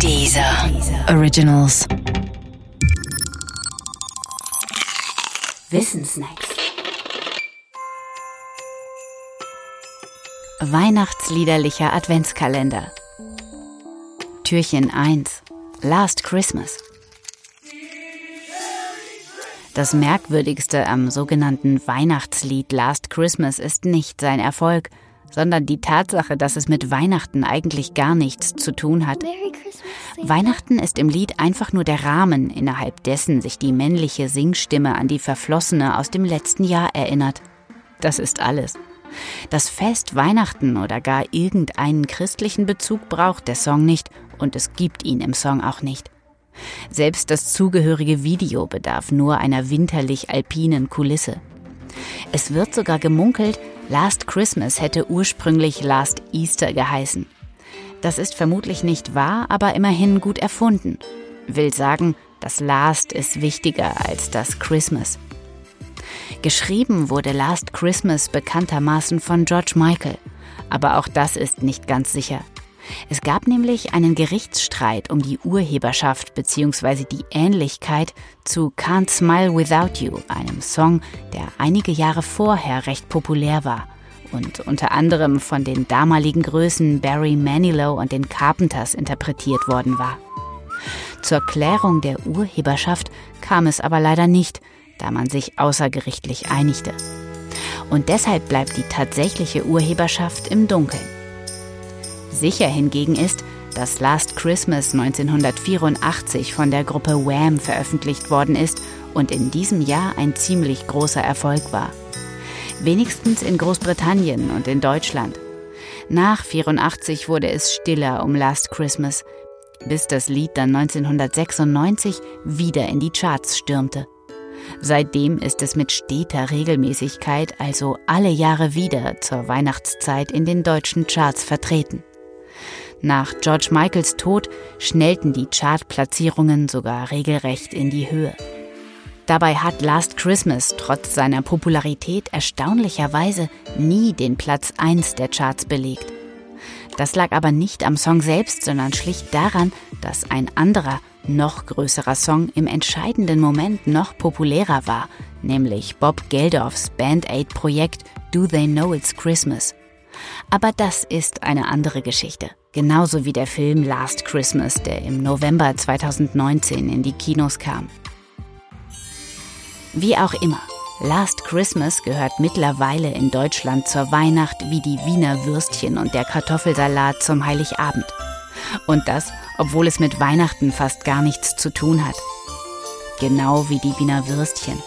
Dieser Originals. Wissensnacks. Weihnachtsliederlicher Adventskalender. Türchen 1. Last Christmas. Das Merkwürdigste am sogenannten Weihnachtslied Last Christmas ist nicht sein Erfolg, sondern die Tatsache, dass es mit Weihnachten eigentlich gar nichts zu tun hat. Weihnachten ist im Lied einfach nur der Rahmen, innerhalb dessen sich die männliche Singstimme an die Verflossene aus dem letzten Jahr erinnert. Das ist alles. Das Fest Weihnachten oder gar irgendeinen christlichen Bezug braucht der Song nicht und es gibt ihn im Song auch nicht. Selbst das zugehörige Video bedarf nur einer winterlich-alpinen Kulisse. Es wird sogar gemunkelt, Last Christmas hätte ursprünglich Last Easter geheißen. Das ist vermutlich nicht wahr, aber immerhin gut erfunden. Will sagen, das Last ist wichtiger als das Christmas. Geschrieben wurde Last Christmas bekanntermaßen von George Michael, aber auch das ist nicht ganz sicher. Es gab nämlich einen Gerichtsstreit um die Urheberschaft bzw. die Ähnlichkeit zu Can't Smile Without You, einem Song, der einige Jahre vorher recht populär war und unter anderem von den damaligen Größen Barry Manilow und den Carpenters interpretiert worden war. Zur Klärung der Urheberschaft kam es aber leider nicht, da man sich außergerichtlich einigte. Und deshalb bleibt die tatsächliche Urheberschaft im Dunkeln. Sicher hingegen ist, dass Last Christmas 1984 von der Gruppe Wham veröffentlicht worden ist und in diesem Jahr ein ziemlich großer Erfolg war. Wenigstens in Großbritannien und in Deutschland. Nach 84 wurde es stiller um Last Christmas, bis das Lied dann 1996 wieder in die Charts stürmte. Seitdem ist es mit steter Regelmäßigkeit, also alle Jahre wieder zur Weihnachtszeit in den deutschen Charts vertreten. Nach George Michaels Tod schnellten die Chartplatzierungen sogar regelrecht in die Höhe. Dabei hat Last Christmas trotz seiner Popularität erstaunlicherweise nie den Platz 1 der Charts belegt. Das lag aber nicht am Song selbst, sondern schlicht daran, dass ein anderer, noch größerer Song im entscheidenden Moment noch populärer war, nämlich Bob Geldofs Band Aid Projekt Do They Know It's Christmas. Aber das ist eine andere Geschichte. Genauso wie der Film Last Christmas, der im November 2019 in die Kinos kam. Wie auch immer, Last Christmas gehört mittlerweile in Deutschland zur Weihnacht wie die Wiener Würstchen und der Kartoffelsalat zum Heiligabend. Und das, obwohl es mit Weihnachten fast gar nichts zu tun hat. Genau wie die Wiener Würstchen.